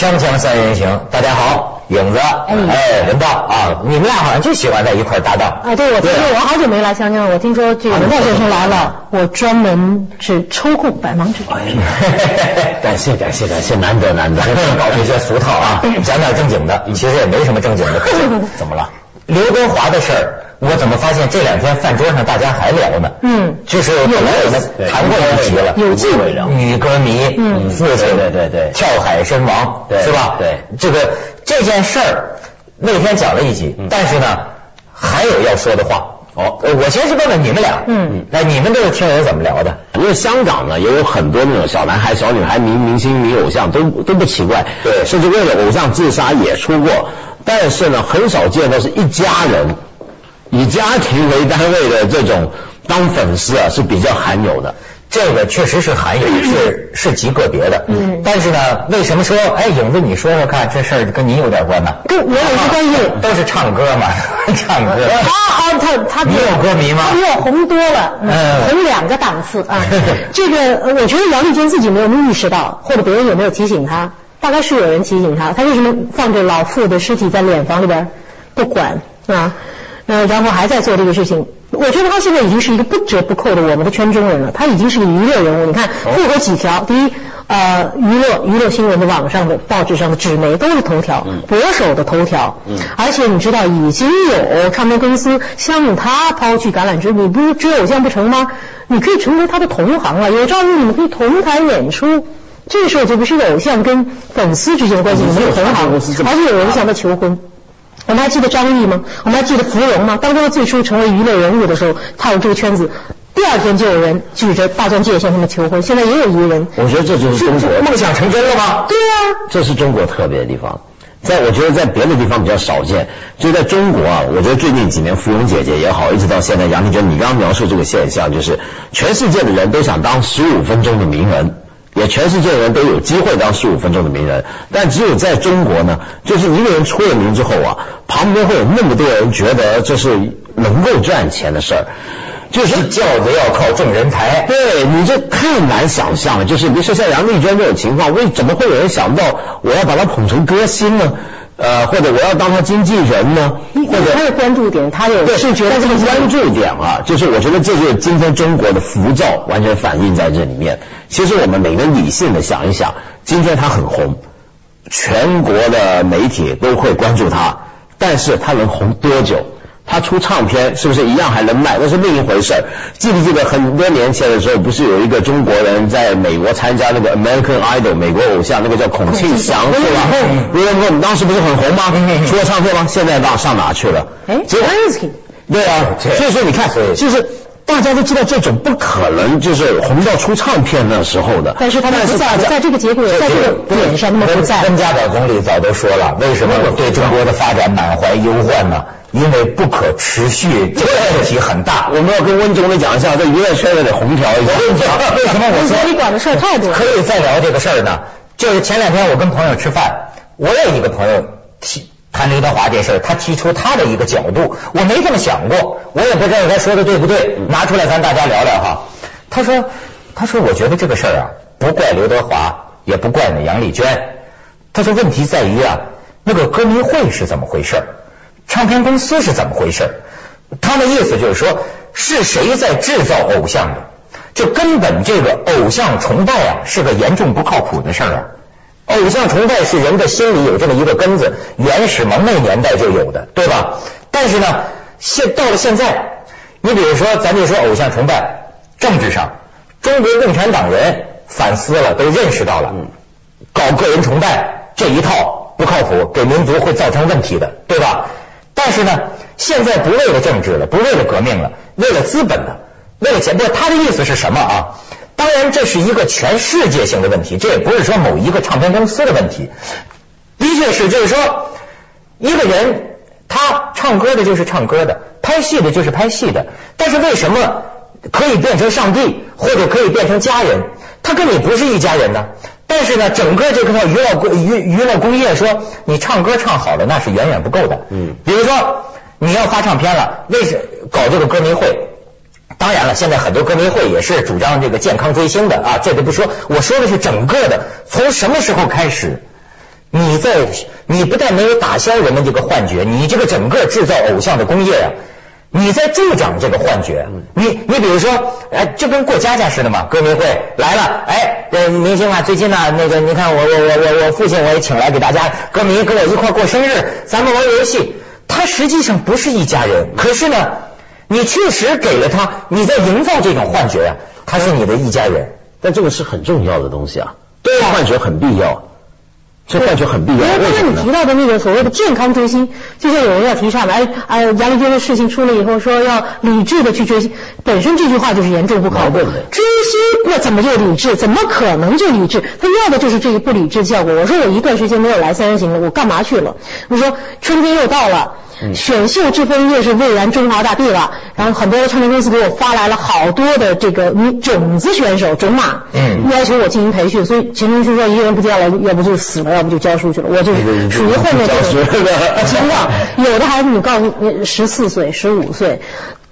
锵锵三人行，大家好，影子，哎，文道啊，你们俩好像就喜欢在一块搭档。啊，对，我听说我好久没来锵锵了，我听说这个文道先生来了，我专门是抽空百忙之中。感谢感谢感谢，难得难得，搞这些俗套啊，讲点正经的，其实也没什么正经的。怎么了？刘德华的事儿。我怎么发现这两天饭桌上大家还聊呢？嗯，就是本来我们谈过一题了，有机会聊。女歌迷，嗯，父亲对对对跳海身亡，对是吧？对，这个这件事儿那天讲了一集，但是呢还有要说的话。哦，我先是问问你们俩，嗯，那你们这个听友怎么聊的？因为香港呢也有很多那种小男孩、小女孩迷明星、迷偶像，都都不奇怪，对，甚至为了偶像自杀也出过，但是呢很少见到是一家人。以家庭为单位的这种当粉丝啊是比较罕有的，这个确实是罕有，是是极个别的。嗯，但是呢，为什么说哎影子你说说看这事儿跟你有点关呢？跟我有什么关系？都是唱歌嘛，唱歌。他啊，他他你有歌迷吗？比我红多了，嗯红两个档次啊。这个我觉得杨丽娟自己没有意识到，或者别人有没有提醒她？大概是有人提醒他，他为什么放着老妇的尸体在殓房里边不管啊？呃，然后还在做这个事情，我觉得他现在已经是一个不折不扣的我们的圈中人了。他已经是个娱乐人物。你看，复合几条，第一，呃，娱乐娱乐新闻的网上的报纸上的纸媒都是头条，博手的头条。嗯。而且你知道，已经有唱片公司向他抛去橄榄枝，你不是追偶像不成吗？你可以成为他的同行了，有朝一日你们可以同台演出。这个时候就不是偶像跟粉丝之间的关系，你们有同行，而是有人向他求婚。我们还记得张译吗？我们还记得芙蓉吗？当他最初成为娱乐人物的时候，踏入这个圈子，第二天就有人举着大钻戒向他们求婚。现在也有一个人，我觉得这就是中国梦想成真了吗？对啊，这是中国特别的地方，在我觉得在别的地方比较少见。就在中国啊，我觉得最近几年芙蓉姐姐也好，一直到现在杨丽娟，你刚刚描述这个现象，就是全世界的人都想当十五分钟的名人。也全世界人都有机会当十五分钟的名人，但只有在中国呢，就是一个人出了名之后啊，旁边会有那么多人觉得这是能够赚钱的事儿，就是轿子要靠众人抬。对，你这太难想象了。就是比如说像杨丽娟这种情况，为怎么会有人想到我要把她捧成歌星呢？呃，或者我要当他经纪人呢？或者他的关注点，他有是觉得这个关注点啊，就是我觉得这就是今天中国的浮躁完全反映在这里面。其实我们每个理性的想一想，今天他很红，全国的媒体都会关注他，但是他能红多久？他出唱片是不是一样还能卖？那是另一回事。记不记得很多年前的时候，不是有一个中国人在美国参加那个 American Idol 美国偶像，那个叫孔庆祥是吧？因为我们当时不是很红吗？出了唱片吗？现在到上哪去了？哎，对啊，所以说你看，就是大家都知道这种不可能，就是红到出唱片那时候的。但是他们不在，在这个节骨在这个点上，那么不在。温家宝总理早都说了，为什么我对中国的发展满怀忧患呢？因为不可持续，这个问题很大。我们要跟温总理讲一下，在娱乐圈得红调一下。为什么我说你管的事太多？可以再聊这个事儿呢？就是前两天我跟朋友吃饭，我有一个朋友提谈刘德华这事儿，他提出他的一个角度，我没这么想过，我也不知道他说的对不对，拿出来咱大家聊聊哈。他说，他说我觉得这个事儿啊，不怪刘德华，也不怪那杨丽娟。他说问题在于啊，那个歌迷会是怎么回事？唱片公司是怎么回事？他的意思就是说，是谁在制造偶像的？就根本这个偶像崇拜啊，是个严重不靠谱的事儿啊。偶像崇拜是人的心里有这么一个根子，原始蒙昧年代就有的，对吧？但是呢，现到了现在，你比如说，咱就说偶像崇拜，政治上，中国共产党人反思了，都认识到了，搞个人崇拜这一套不靠谱，给民族会造成问题的，对吧？但是呢，现在不为了政治了，不为了革命了，为了资本了，为了钱。不，他的意思是什么啊？当然，这是一个全世界性的问题，这也不是说某一个唱片公司的问题。的确是，就是说，一个人他唱歌的就是唱歌的，拍戏的就是拍戏的。但是为什么可以变成上帝，或者可以变成家人？他跟你不是一家人呢？但是呢，整个这个娱乐工娱娱乐工业说，你唱歌唱好了那是远远不够的。嗯，比如说你要发唱片了，为什搞这个歌迷会？当然了，现在很多歌迷会也是主张这个健康追星的啊，这都不说。我说的是整个的，从什么时候开始，你在你不但没有打消人们这个幻觉，你这个整个制造偶像的工业啊，你在助长这个幻觉。你你比如说，哎，就跟过家家似的嘛，歌迷会来了，哎，呃，明星啊，最近呢，那个你看我我我我我父亲我也请来给大家歌迷跟我一块过生日，咱们玩游戏。他实际上不是一家人，可是呢，你确实给了他，你在营造这种幻觉呀，他是你的一家人。但这个是很重要的东西啊，对啊幻觉很必要，这幻觉很必要。因为刚才？你提到的那个所谓的健康追星，就像有人要提倡的，哎哎，杨丽娟的事情出了以后，说要理智的去追星，本身这句话就是严重不靠的。追星那怎么就理智？怎么可能就理智？他要的就是这个不理智的效果。我说我一段时间没有来三人行了，我干嘛去了？我说春天又到了。选秀这份业是蔚然中华大地了，然后很多唱片公司给我发来了好多的这个女种子选手种马，嗯要求我进行培训，所以陈明书说一个人不见了，要不就死了，要不就教书去了，我就属于后面的 情况。有的孩子你告诉你十四岁、十五岁，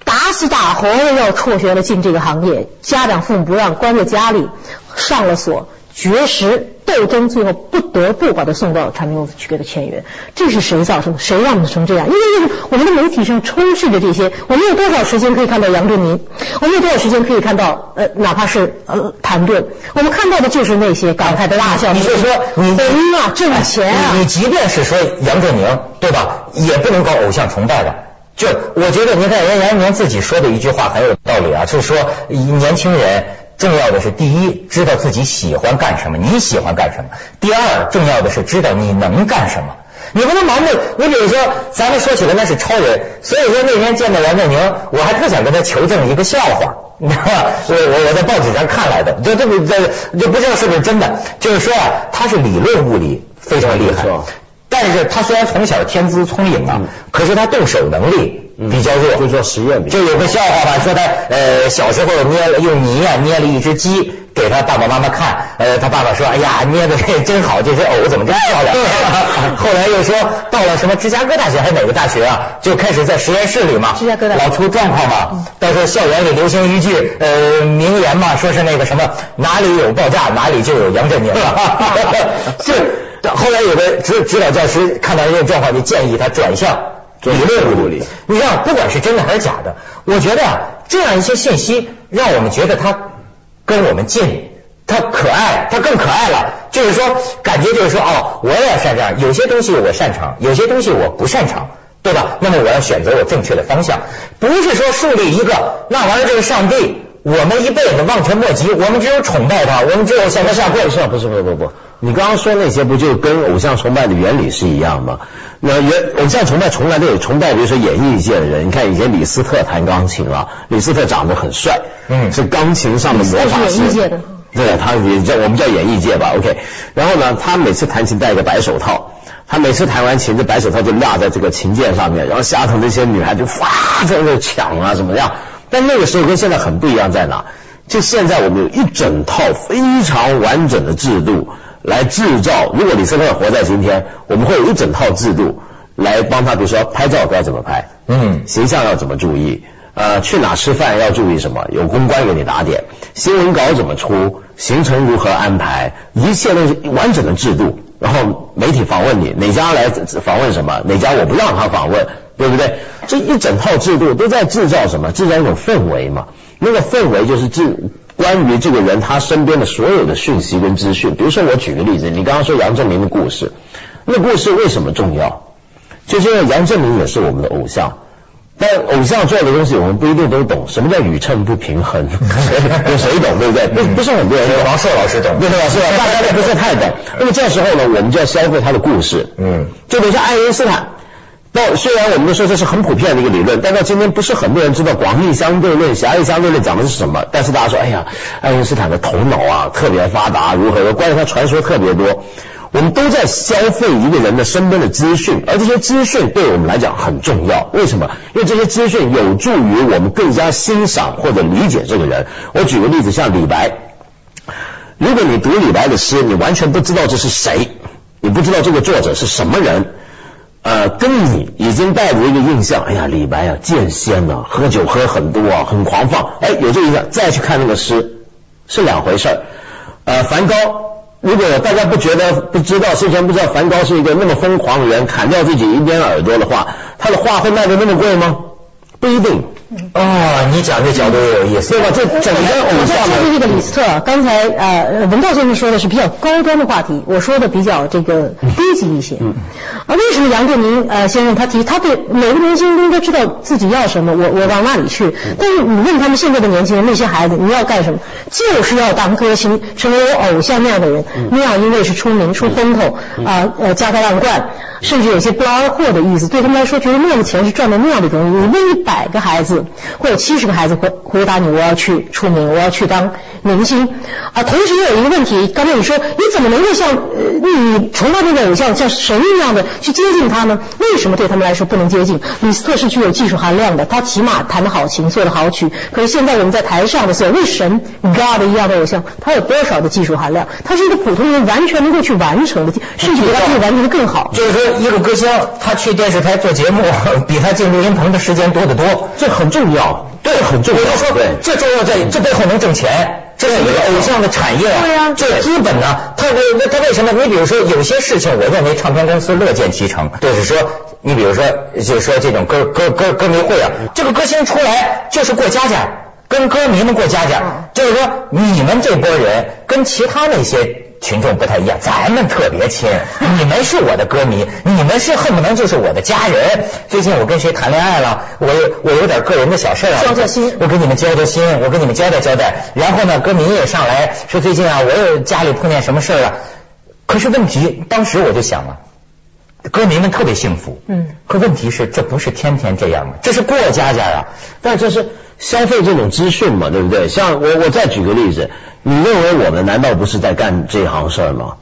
打死打活的要辍学了进这个行业，家长父母不让，关在家里，上了锁。绝食斗争，最后不得不把他送到唱片公司去给他签约，这是谁造成的？谁让他们成这样？因为就是我们的媒体上充斥着这些，我们有多少时间可以看到杨振宁？我们有多少时间可以看到呃，哪怕是呃谭盾？我们看到的就是那些感慨的大笑，你就说你红啊，挣钱啊你，你即便是说杨振宁，对吧，也不能搞偶像崇拜的。就我觉得，你看人杨振宁自己说的一句话很有道理啊，就是说年轻人重要的是第一，知道自己喜欢干什么，你喜欢干什么；第二，重要的是知道你能干什么。你不能盲目，你比如说，咱们说起来那是超人，所以说那天见到杨振宁，我还特想跟他求证一个笑话，你知道吧？我我我在报纸上看来的，这这个这就不知道是不是真的，就是说啊，他是理论物理非常厉害，但是他虽然从小天资聪颖啊，可是他动手能力比较弱，就做实验就有个笑话吧，说他呃小时候捏了用泥啊捏了一只鸡给他爸爸妈妈看，呃他爸爸说哎呀捏的这真好，这只藕怎么这么漂亮？后来又说到了什么芝加哥大学还是哪个大学啊，就开始在实验室里嘛，芝加哥大学。老出状况嘛。到时候校园里流行一句呃名言嘛，说是那个什么哪里有爆炸哪里就有杨振宁，是后来有个指指导教师看到这种状况，就建议他转向。理论物理，你看，不管是真的还是假的，我觉得啊，这样一些信息让我们觉得他跟我们近，他可爱，他更可爱了。就是说，感觉就是说，哦，我也要擅长，有些东西我擅长，有些东西我不擅长，对吧？那么我要选择我正确的方向，不是说树立一个那玩意儿就是上帝，我们一辈子望尘莫及，我们只有崇拜他，我们只有向他下跪不。是不是不是不不，你刚刚说那些不就跟偶像崇拜的原理是一样吗？那原偶像崇拜从来都有崇拜，比如说演艺界的人，你看以前李斯特弹钢琴啊，李斯特长得很帅，嗯是钢琴上的魔法师李斯特是演艺界的。对，他也叫我们叫演艺界吧，OK。然后呢，他每次弹琴戴一个白手套，他每次弹完琴，这白手套就落在这个琴键上面，然后下头那些女孩就哇在那抢啊，怎么样？但那个时候跟现在很不一样，在哪？就现在我们有一整套非常完整的制度来制造。如果李斯特活在今天，我们会有一整套制度来帮他，比如说拍照该怎么拍，嗯形象要怎么注意，呃，去哪吃饭要注意什么，有公关给你打点，新闻稿怎么出，行程如何安排，一切都是完整的制度。然后媒体访问你，哪家来访问什么，哪家我不让他访问，对不对？这一整套制度都在制造什么？制造一种氛围嘛。那个氛围就是制关于这个人他身边的所有的讯息跟资讯。比如说我举个例子，你刚刚说杨振宁的故事，那故事为什么重要？就是因为杨振宁也是我们的偶像。但偶像做的东西，我们不一定都懂。什么叫宇称不平衡？有谁懂，对不对？不不是很多人懂。王朔老师懂对吧？是吧？大家都不是太懂。那么这时候呢，我们就要消费他的故事。嗯，就比如说爱因斯坦。到虽然我们都说这是很普遍的一个理论，但到今天不是很多人知道广义相对论、狭义相对论讲的是什么。但是大家说，哎呀，爱因斯坦的头脑啊特别发达，如何？关于他传说特别多。我们都在消费一个人的身边的资讯，而这些资讯对我们来讲很重要。为什么？因为这些资讯有助于我们更加欣赏或者理解这个人。我举个例子，像李白，如果你读李白的诗，你完全不知道这是谁，你不知道这个作者是什么人。呃，跟你已经带着一个印象，哎呀，李白啊，剑仙呐、喝酒喝很多啊，很狂放，哎，有这印象，再去看那个诗是两回事儿。呃，梵高如果大家不觉得不知道之前不知道梵高是一个那么疯狂的人，砍掉自己一边耳朵的话，他的画会卖的那么贵吗？不一定。哦，你讲这角度有意思，对吧？这整个偶我在像说的这个李斯特，刚才呃文道先生说的是比较高端的话题，我说的比较这个低级一些。嗯。而为什么杨振宁呃先生他提，他对每个年轻人都应该知道自己要什么，我我往那里去。但是你问他们现在的年轻人，那些孩子你要干什么？就是要当歌星，成为有偶像那样的人，那样因为是出名出风头啊呃家财万贯。甚至有些不劳而获的意思，对他们来说，觉得那样的钱是赚的那样的容易。你问一百个孩子，会有七十个孩子回回答你：我要去出名，我要去当明星。啊，同时又有一个问题，刚才你说你怎么能够像呃你崇拜那个偶像像神一样的去接近他呢？为什么对他们来说不能接近？李斯特是具有技术含量的，他起码弹得好琴，做得好曲。可是现在我们在台上的所谓神 God 一样的偶像，他有多少的技术含量？他是一个普通人完全能够去完成的，甚至比他可以完成的更好。就是说，一个歌星他去电视台做节目，比他进录音棚的时间多得多，这很重要，对，很重要我就说，对这重要在这背后能挣钱，这是一个偶像的产业啊。对呀这资本呢，他为那他为什么？你比如说有些事情，我认为唱片公司乐见其成，就是说，你比如说，就是说这种歌歌歌歌迷会啊，这个歌星出来就是过家家。跟歌迷们过家家，就是说你们这波人跟其他那些群众不太一样，咱们特别亲，你们是我的歌迷，你们是恨不能就是我的家人。最近我跟谁谈恋爱了，我有我有点个人的小事啊，交交心我跟你们交交心，我跟你们交代交代。然后呢，歌迷也上来说最近啊，我有家里碰见什么事儿了。可是问题，当时我就想了。歌迷们特别幸福，嗯，可问题是这不是天天这样吗？这是过家家啊，但这是消费这种资讯嘛，对不对？像我我再举个例子，你认为我们难道不是在干这行事儿吗？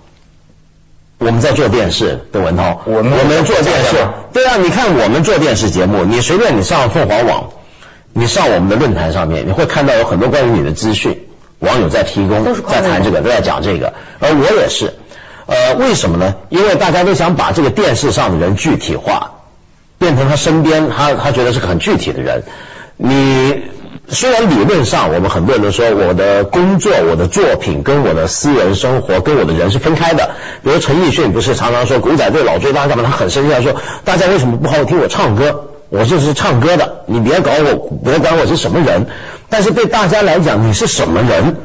我们在做电视，邓文涛，我们我们做电视对啊，你看我们做电视节目，你随便你上凤凰网，你上我们的论坛上面，你会看到有很多关于你的资讯，网友在提供在谈这个，都在讲这个，而我也是，呃，为什么呢？因为大家都想把这个电视上的人具体化，变成他身边，他他觉得是个很具体的人。你虽然理论上我们很多人都说我的工作、我的作品跟我的私人生活跟我的人是分开的，比如陈奕迅不是常常说古仔队老追他干嘛？他很生气，他说大家为什么不好好听我唱歌？我就是唱歌的，你别搞我，别管我是什么人。但是对大家来讲，你是什么人？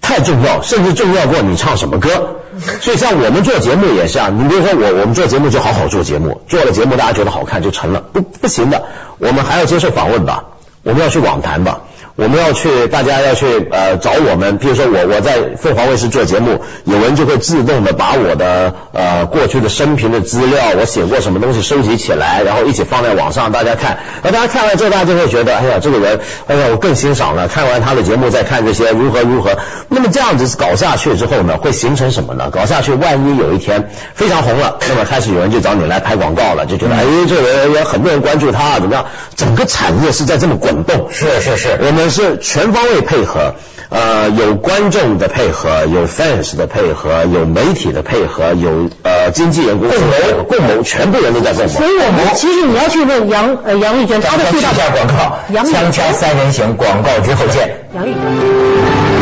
太重要，甚至重要过你唱什么歌。所以像我们做节目也是啊，你比如说我，我们做节目就好好做节目，做了节目大家觉得好看就成了，不不行的，我们还要接受访问吧，我们要去网谈吧。我们要去，大家要去呃找我们，譬如说我我在凤凰卫视做节目，有人就会自动的把我的呃过去的生平的资料，我写过什么东西收集起来，然后一起放在网上大家看，那大家看完之后，大家就会觉得，哎呀这个人，哎呀我更欣赏了，看完他的节目再看这些如何如何，那么这样子搞下去之后呢，会形成什么呢？搞下去，万一有一天非常红了，那么开始有人就找你来拍广告了，就觉得哎这个人有很多人关注他，怎么样？整个产业是在这么滚动，是是是，我们是全方位配合，呃，有观众的配合，有 fans 的配合，有媒体的配合，有呃经纪人共谋，共谋，全部人都在共谋。所以我们其实你要去问杨呃杨丽娟，她的最大下广告，杨丽锵锵三人行广告之后见。杨丽娟。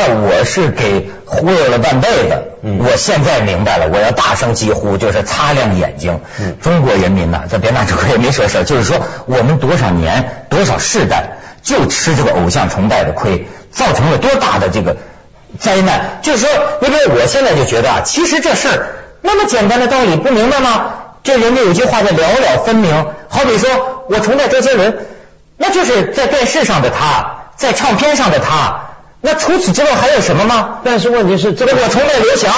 看，我是给忽悠了半辈子，我现在明白了，我要大声疾呼，就是擦亮眼睛。中国人民呐，咱别拿这亏，没说事儿，就是说我们多少年、多少世代就吃这个偶像崇拜的亏，造成了多大的这个灾难。就是说，你比如我现在就觉得啊，其实这事儿那么简单的道理不明白吗？这人家有句话叫了了分明，好比说我崇拜周杰伦，那就是在电视上的他，在唱片上的他。那除此之外还有什么吗？但是问题是，这个我崇拜刘翔，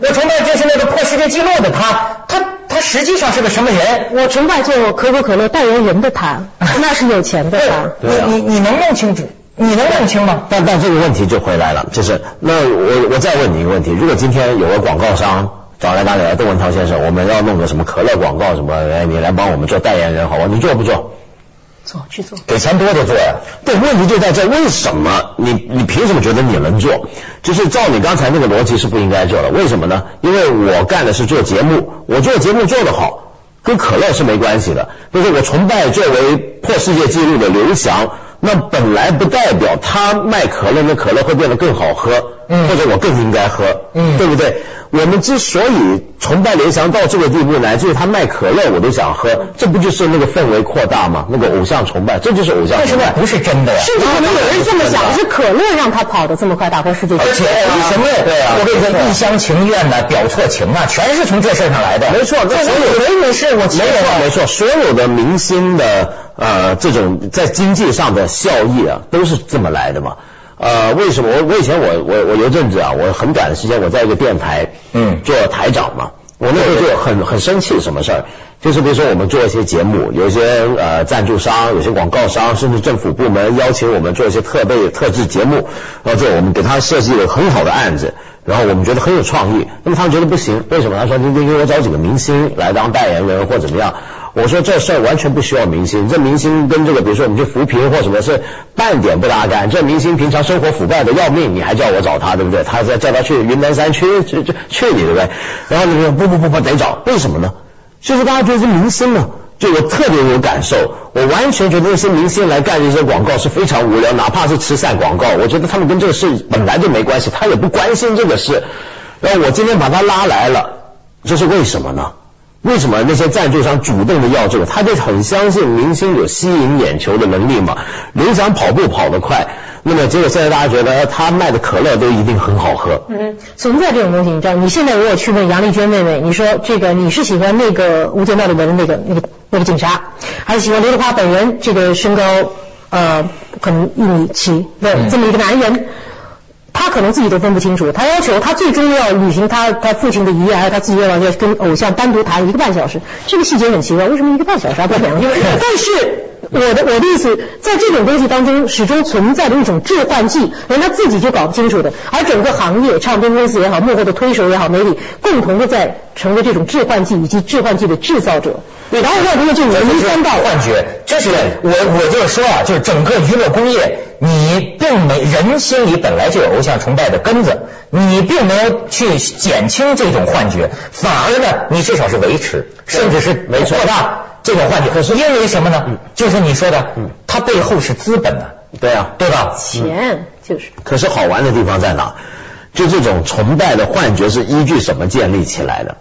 我崇拜就是那个破世界纪录的他，他他实际上是个什么人？我崇拜做可口可乐代言人的他，那是有钱的他。对啊你你你能弄清楚？你能弄清吗？但但这个问题就回来了，就是那我我再问你一个问题，如果今天有个广告商找来打你来，窦文涛先生，我们要弄个什么可乐广告什么，哎，你来帮我们做代言人好吧？你做不做？做去做。给钱多的做呀。但，问题就在这，为什么你你凭什么觉得你能做？就是照你刚才那个逻辑是不应该做的，为什么呢？因为我干的是做节目，我做节目做得好，跟可乐是没关系的。就是我崇拜作为破世界纪录的刘翔，那本来不代表他卖可乐，那可乐会变得更好喝，嗯或者我更应该喝，嗯对不对？我们之所以崇拜刘翔到这个地步，来，就是他卖可乐我都想喝，这不就是那个氛围扩大吗？那个偶像崇拜，这就是偶像崇拜。不是真的呀。甚至可能有人这么想，是可乐让他跑得这么快打破世界纪录。而且什么？对啊我跟你说，一厢情愿的，表错情啊，全是从这事上来的。没错，这所有以为是我没错没错，所有的明星的呃这种在经济上的效益啊，都是这么来的嘛。呃，为什么我我以前我我我有一阵子啊，我很短的时间我在一个电台嗯做台长嘛，我那时候就很很生气什么事儿，就是比如说我们做一些节目，有一些呃赞助商，有些广告商，甚至政府部门邀请我们做一些特备特制节目，然后这我们给他设计了很好的案子，然后我们觉得很有创意，那么他们觉得不行，为什么？他说你你给我找几个明星来当代言人或怎么样？我说这事儿完全不需要明星，这明星跟这个比如说我们去扶贫或什么是半点不搭干。这明星平常生活腐败的要命，你还叫我找他，对不对？他再叫他去云南山区去去去你对不对？然后你说不不不不得找，为什么呢？就是大家觉得是明星呢，就我特别有感受，我完全觉得那些明星来干这些广告是非常无聊，哪怕是慈善广告，我觉得他们跟这个事本来就没关系，他也不关心这个事。然后我今天把他拉来了，这是为什么呢？为什么那些赞助商主动的要这个？他就很相信明星有吸引眼球的能力嘛。刘翔跑步跑得快，那么结果现在大家觉得呃他卖的可乐都一定很好喝。嗯，存在这种东西，你知道？你现在如果去问杨丽娟妹妹，你说这个你是喜欢那个《无间道》里面的那个那个那个警察，还是喜欢刘德华本人？这个身高呃可能一米七的这么一个男人，他可能自己都分不清楚。他要求他最终要履行他他父亲的遗愿，还有他自己愿望，要跟偶像单独谈一个半小时。这个细节很奇怪，为什么一个半小时还不两个？但是。我的我的意思，在这种东西当中，始终存在着一种致幻剂，连他自己就搞不清楚的。而整个行业，唱片公司也好，幕后的推手也好，媒体共同的在成为这种致幻剂以及致幻剂的制造者。然后要通过这种名三道幻觉，就是我我就是说啊，就是整个娱乐工业，你并没人心里本来就有偶像崇拜的根子，你并没有去减轻这种幻觉，反而呢，你至少是维持，甚至是没错扩大这种幻觉。可是因为什么呢？就是你说的，它背后是资本呢，对啊，对吧？钱就是。可是好玩的地方在哪？就这种崇拜的幻觉是依据什么建立起来的？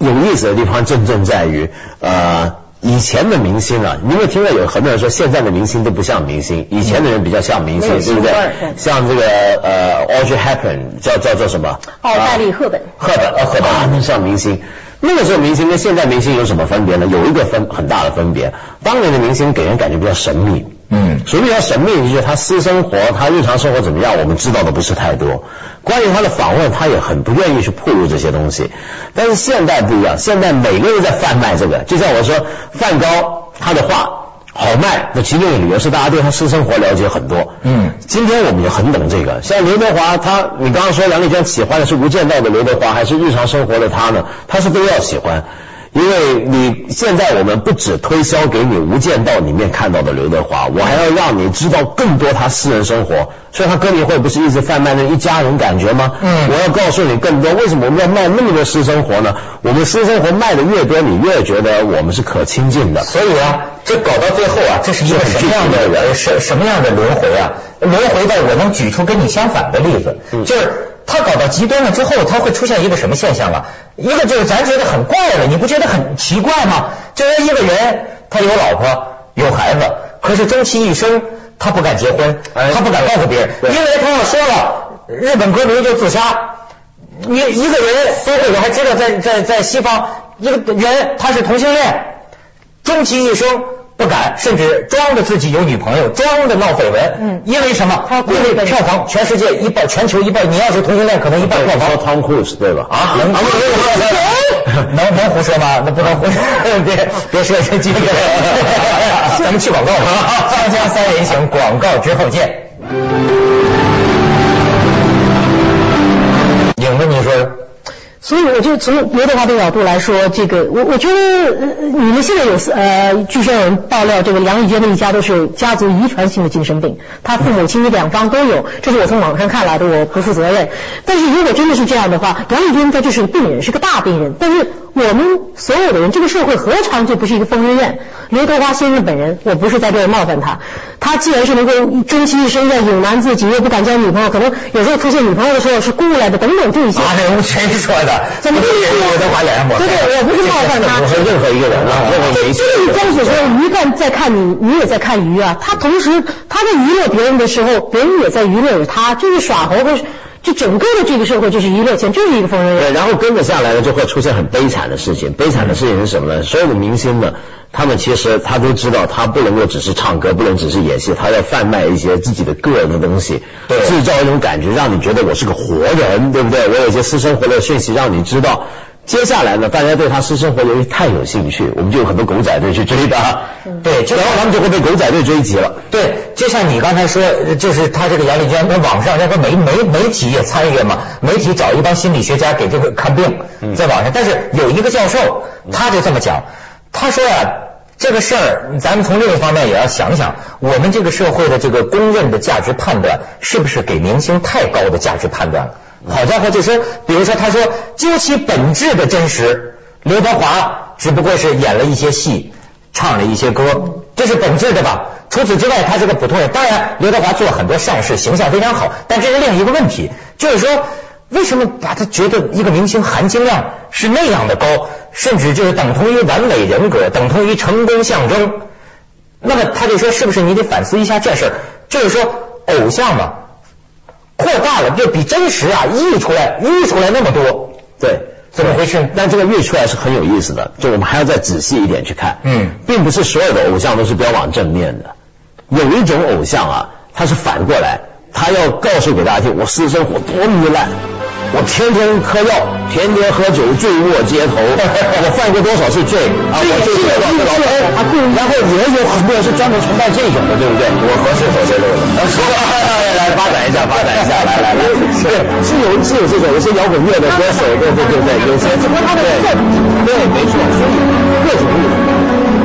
有意思的地方正正在于，呃，以前的明星啊，你有没有听到有很多人说现在的明星都不像明星，以前的人比较像明星，对不对？像这个呃，Audrey Hepburn 叫叫做什么？奥黛丽·赫本。赫本，呃，赫本啊，那像明星。那个时候明星跟现在明星有什么分别呢？有一个分很大的分别，当年的明星给人感觉比较神秘。嗯所以比较神秘，就是他私生活、他日常生活怎么样，我们知道的不是太多。关于他的访问，他也很不愿意去透露这些东西。但是现代不一样，现在每个人在贩卖这个，就像我说，梵高他的画好卖，那其中的理由是大家对他私生活了解很多。嗯今天我们也很懂这个，像刘德华，他你刚刚说杨丽娟喜欢的是《无间道》的刘德华，还是日常生活的他呢？他是都要喜欢。因为你现在我们不只推销给你《无间道》里面看到的刘德华，我还要让你知道更多他私人生活。所以他歌迷会不是一直贩卖那一家人感觉吗？嗯我要告诉你更多，为什么我们要卖那么多私生活呢？我们私生活卖的越多，你越觉得我们是可亲近的。所以啊，这搞到最后啊，这是一个什么样的呃什什么样的轮回啊？轮回到我能举出跟你相反的例子，嗯就是他搞到极端了之后，他会出现一个什么现象啊？一个就是咱觉得很怪了，你不觉得很奇怪吗？就是一个人他有老婆有孩子，可是终其一生他不敢结婚，哎他不敢告诉别人，因为他要说了，日本歌迷就自杀。你一个人，包括我还知道在在在西方，一个人他是同性恋，终其一生不敢，甚至装着自己有女朋友，装着闹绯闻。嗯因为什么？他因为票房全世界一半，全球一半。你要是同性恋，可能一半票房。对吧？啊，能能能能胡说吗？那不能胡说，别别说这几个。咱们去广告吧，锵锵三人行，广告之后见。影子，你说所以我就从刘德华的角度来说，这个我我觉得呃你们现在有呃，据说有人爆料，这个梁玉娟的一家都是家族遗传性的精神病，他父母亲两方都有，这是我从网上看来的，我不负责任。但是如果真的是这样的话，梁玉娟她就是个病人，是个大病人。但是我们所有的人，这个社会何尝就不是一个疯人院？刘德华先生本人，我不是在这儿冒犯他，他既然是能够终其一生在隐瞒自己，又不敢交女朋友，可能有时候出现女朋友的时候是雇来的，等等这些。啊，那谁说的？怎么刘德华脸上抹对对，我不是冒犯他。不是任何一个人啊，任何媒体。就是张所说，鱼看在看你，你也在看鱼啊。他同时他在娱乐别人的时候，别人也在娱乐着他，就是耍猴和。就整个的这个社会就是娱乐圈，就是一个疯人院。对，然后跟着下来呢，就会出现很悲惨的事情。悲惨的事情是什么呢？所有的明星呢，他们其实他都知道，他不能够只是唱歌，不能只是演戏，他要贩卖一些自己的个人的东西，制造一种感觉，让你觉得我是个活人，对不对？我有一些私生活的讯息让你知道。接下来呢，大家对他私生活由于太有兴趣，我们就有很多狗仔队去追他。对，然后他们就会被狗仔队追击了。对，就像你刚才说，就是他这个杨丽娟，那网上那个媒媒媒体也参与嘛，媒体找一帮心理学家给这个看病，在网上。但是有一个教授，他就这么讲，他说啊，这个事儿，咱们从另一方面也要想想，我们这个社会的这个公认的价值判断，是不是给明星太高的价值判断了？好家伙，就说，比如说，他说，究其本质的真实，刘德华只不过是演了一些戏，唱了一些歌，这是本质的吧？除此之外，他是个普通人。当然，刘德华做了很多善事，形象非常好，但这是另一个问题，就是说，为什么把他觉得一个明星含金量是那样的高，甚至就是等同于完美人格，等同于成功象征？那么他就说，是不是你得反思一下这事？就是说，偶像嘛。扩大了，就比真实啊溢出来，溢出来那么多，对，怎么回事？但这个溢出来是很有意思的，就我们还要再仔细一点去看，嗯，并不是所有的偶像都是标榜正面的，有一种偶像啊，他是反过来，他要告诉给大家听，我私生活多糜烂。我天天嗑药，天天喝酒，醉卧街头。我犯过多少次罪啊？我就是这个老头。然后也有很多人是专门崇拜这种的，对不对？我合适走这路的。来发展一下，发展一下，来来来。是是有是有这种，有些摇滚乐的歌手，对对对对，有些对对，没错，所以各种。